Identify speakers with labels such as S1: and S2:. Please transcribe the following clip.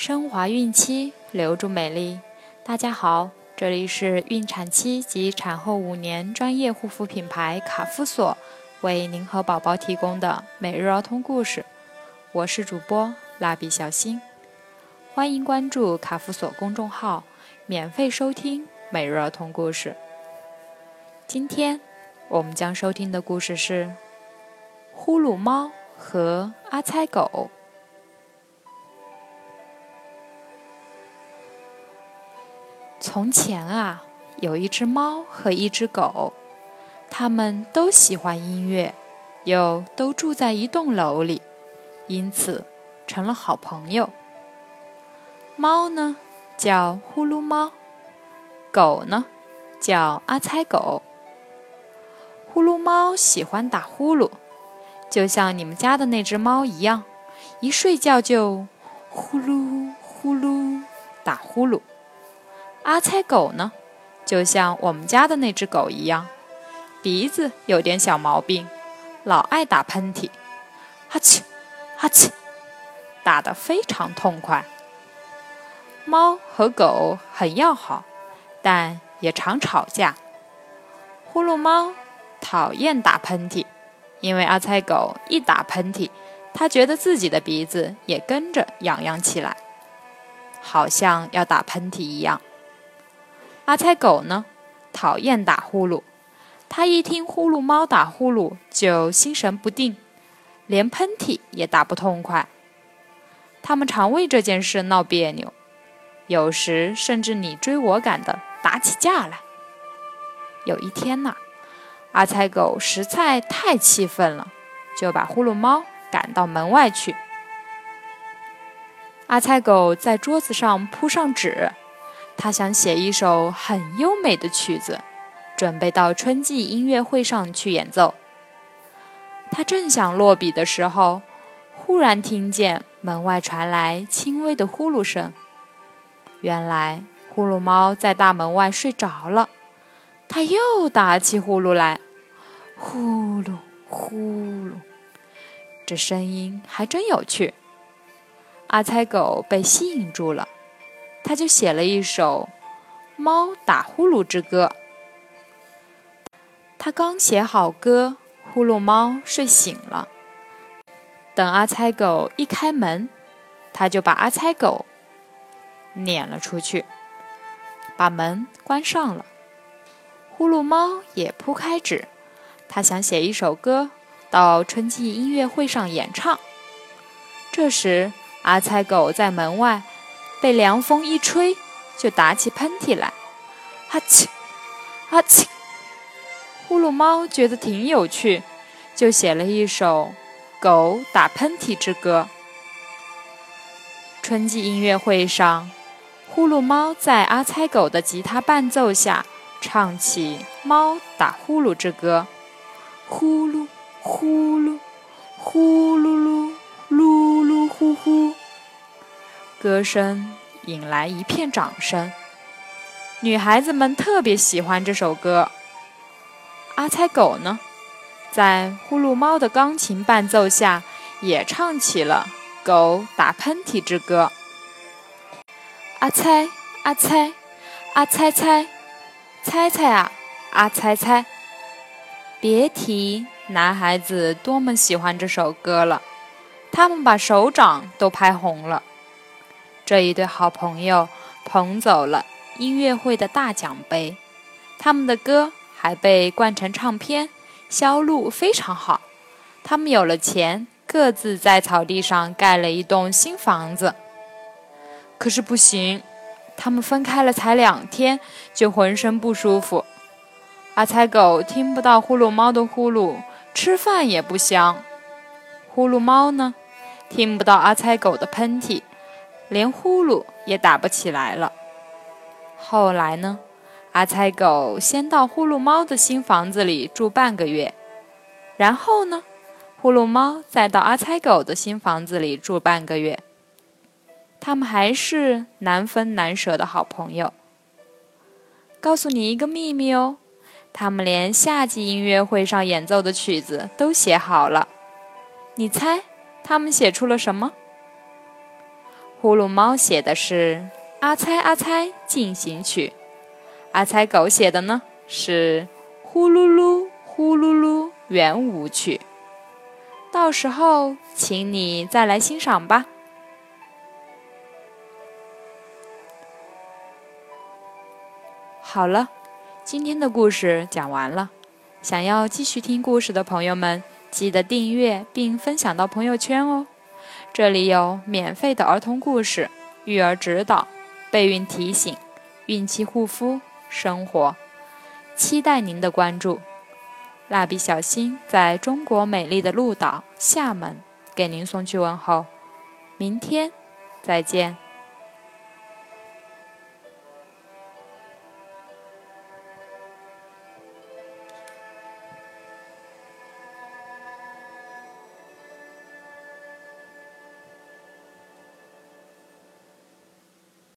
S1: 升华孕期，留住美丽。大家好，这里是孕产期及产后五年专业护肤品牌卡夫索为您和宝宝提供的每日儿童故事。我是主播蜡笔小新，欢迎关注卡夫索公众号，免费收听每日儿童故事。今天我们将收听的故事是《呼噜猫和阿猜狗》。从前啊，有一只猫和一只狗，它们都喜欢音乐，又都住在一栋楼里，因此成了好朋友。猫呢叫呼噜猫，狗呢叫阿猜狗。呼噜猫喜欢打呼噜，就像你们家的那只猫一样，一睡觉就呼噜呼噜打呼噜。阿猜狗呢，就像我们家的那只狗一样，鼻子有点小毛病，老爱打喷嚏，哈气，哈气，打得非常痛快。猫和狗很要好，但也常吵架。呼噜猫讨厌打喷嚏，因为阿猜狗一打喷嚏，它觉得自己的鼻子也跟着痒痒起来，好像要打喷嚏一样。阿猜狗呢，讨厌打呼噜。它一听呼噜猫打呼噜，就心神不定，连喷嚏也打不痛快。他们常为这件事闹别扭，有时甚至你追我赶的打起架来。有一天呐，阿猜狗实在太气愤了，就把呼噜猫赶到门外去。阿猜狗在桌子上铺上纸。他想写一首很优美的曲子，准备到春季音乐会上去演奏。他正想落笔的时候，忽然听见门外传来轻微的呼噜声。原来呼噜猫在大门外睡着了，它又打起呼噜来，呼噜呼噜，这声音还真有趣。阿猜狗被吸引住了。他就写了一首《猫打呼噜之歌》。他刚写好歌，呼噜猫睡醒了。等阿猜狗一开门，他就把阿猜狗撵了出去，把门关上了。呼噜猫也铺开纸，他想写一首歌，到春季音乐会上演唱。这时，阿猜狗在门外。被凉风一吹，就打起喷嚏来，哈气，哈气。呼噜猫觉得挺有趣，就写了一首《狗打喷嚏之歌》。春季音乐会上，呼噜猫在阿猜狗的吉他伴奏下唱起《猫打呼噜之歌》，呼噜呼噜，呼噜噜，噜噜呼呼。歌声引来一片掌声，女孩子们特别喜欢这首歌。阿猜狗呢，在呼噜猫的钢琴伴奏下，也唱起了《狗打喷嚏之歌》。阿猜，阿猜，阿猜猜，猜猜啊，阿猜猜。别提男孩子多么喜欢这首歌了，他们把手掌都拍红了。这一对好朋友捧走了音乐会的大奖杯，他们的歌还被灌成唱片，销路非常好。他们有了钱，各自在草地上盖了一栋新房子。可是不行，他们分开了才两天，就浑身不舒服。阿猜狗听不到呼噜猫的呼噜，吃饭也不香。呼噜猫呢，听不到阿猜狗的喷嚏。连呼噜也打不起来了。后来呢，阿猜狗先到呼噜猫的新房子里住半个月，然后呢，呼噜猫再到阿猜狗的新房子里住半个月。他们还是难分难舍的好朋友。告诉你一个秘密哦，他们连夏季音乐会上演奏的曲子都写好了。你猜，他们写出了什么？呼噜猫写的是《阿猜阿猜进行曲》，阿猜狗写的呢是《呼噜噜呼噜噜圆舞曲》。到时候请你再来欣赏吧。好了，今天的故事讲完了。想要继续听故事的朋友们，记得订阅并分享到朋友圈哦。这里有免费的儿童故事、育儿指导、备孕提醒、孕期护肤、生活，期待您的关注。蜡笔小新在中国美丽的鹭岛厦门给您送去问候，明天再见。